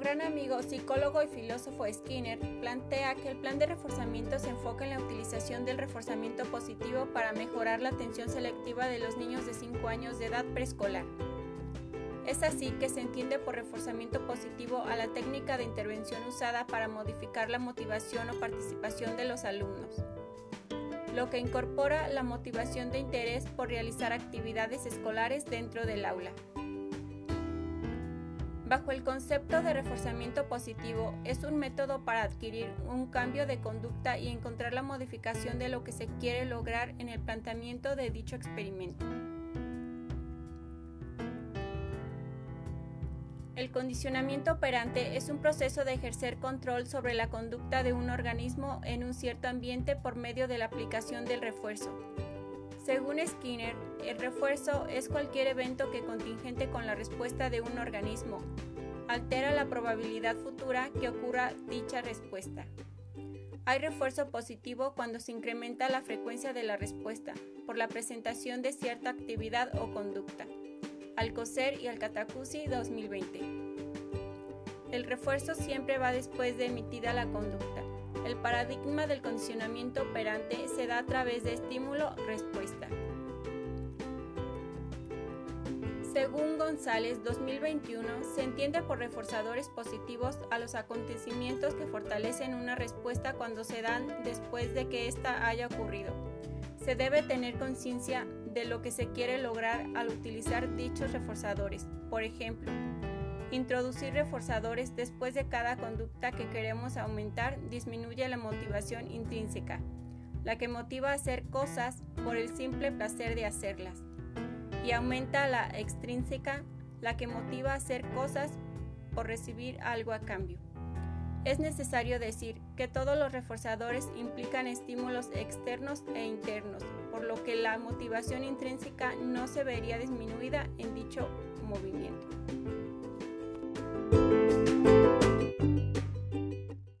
gran amigo, psicólogo y filósofo Skinner plantea que el plan de reforzamiento se enfoca en la utilización del reforzamiento positivo para mejorar la atención selectiva de los niños de 5 años de edad preescolar. Es así que se entiende por reforzamiento positivo a la técnica de intervención usada para modificar la motivación o participación de los alumnos, lo que incorpora la motivación de interés por realizar actividades escolares dentro del aula. Bajo el concepto de reforzamiento positivo, es un método para adquirir un cambio de conducta y encontrar la modificación de lo que se quiere lograr en el planteamiento de dicho experimento. El condicionamiento operante es un proceso de ejercer control sobre la conducta de un organismo en un cierto ambiente por medio de la aplicación del refuerzo. Según Skinner, el refuerzo es cualquier evento que contingente con la respuesta de un organismo, altera la probabilidad futura que ocurra dicha respuesta. Hay refuerzo positivo cuando se incrementa la frecuencia de la respuesta por la presentación de cierta actividad o conducta. Alcocer y Alcatacusi 2020. El refuerzo siempre va después de emitida la conducta. El paradigma del condicionamiento operante se da a través de estímulo-respuesta. Según González 2021, se entiende por reforzadores positivos a los acontecimientos que fortalecen una respuesta cuando se dan después de que ésta haya ocurrido. Se debe tener conciencia de lo que se quiere lograr al utilizar dichos reforzadores. Por ejemplo, introducir reforzadores después de cada conducta que queremos aumentar disminuye la motivación intrínseca, la que motiva a hacer cosas por el simple placer de hacerlas, y aumenta la extrínseca, la que motiva a hacer cosas por recibir algo a cambio. Es necesario decir que todos los reforzadores implican estímulos externos e internos, por lo que la motivación intrínseca no se vería disminuida en dicho movimiento.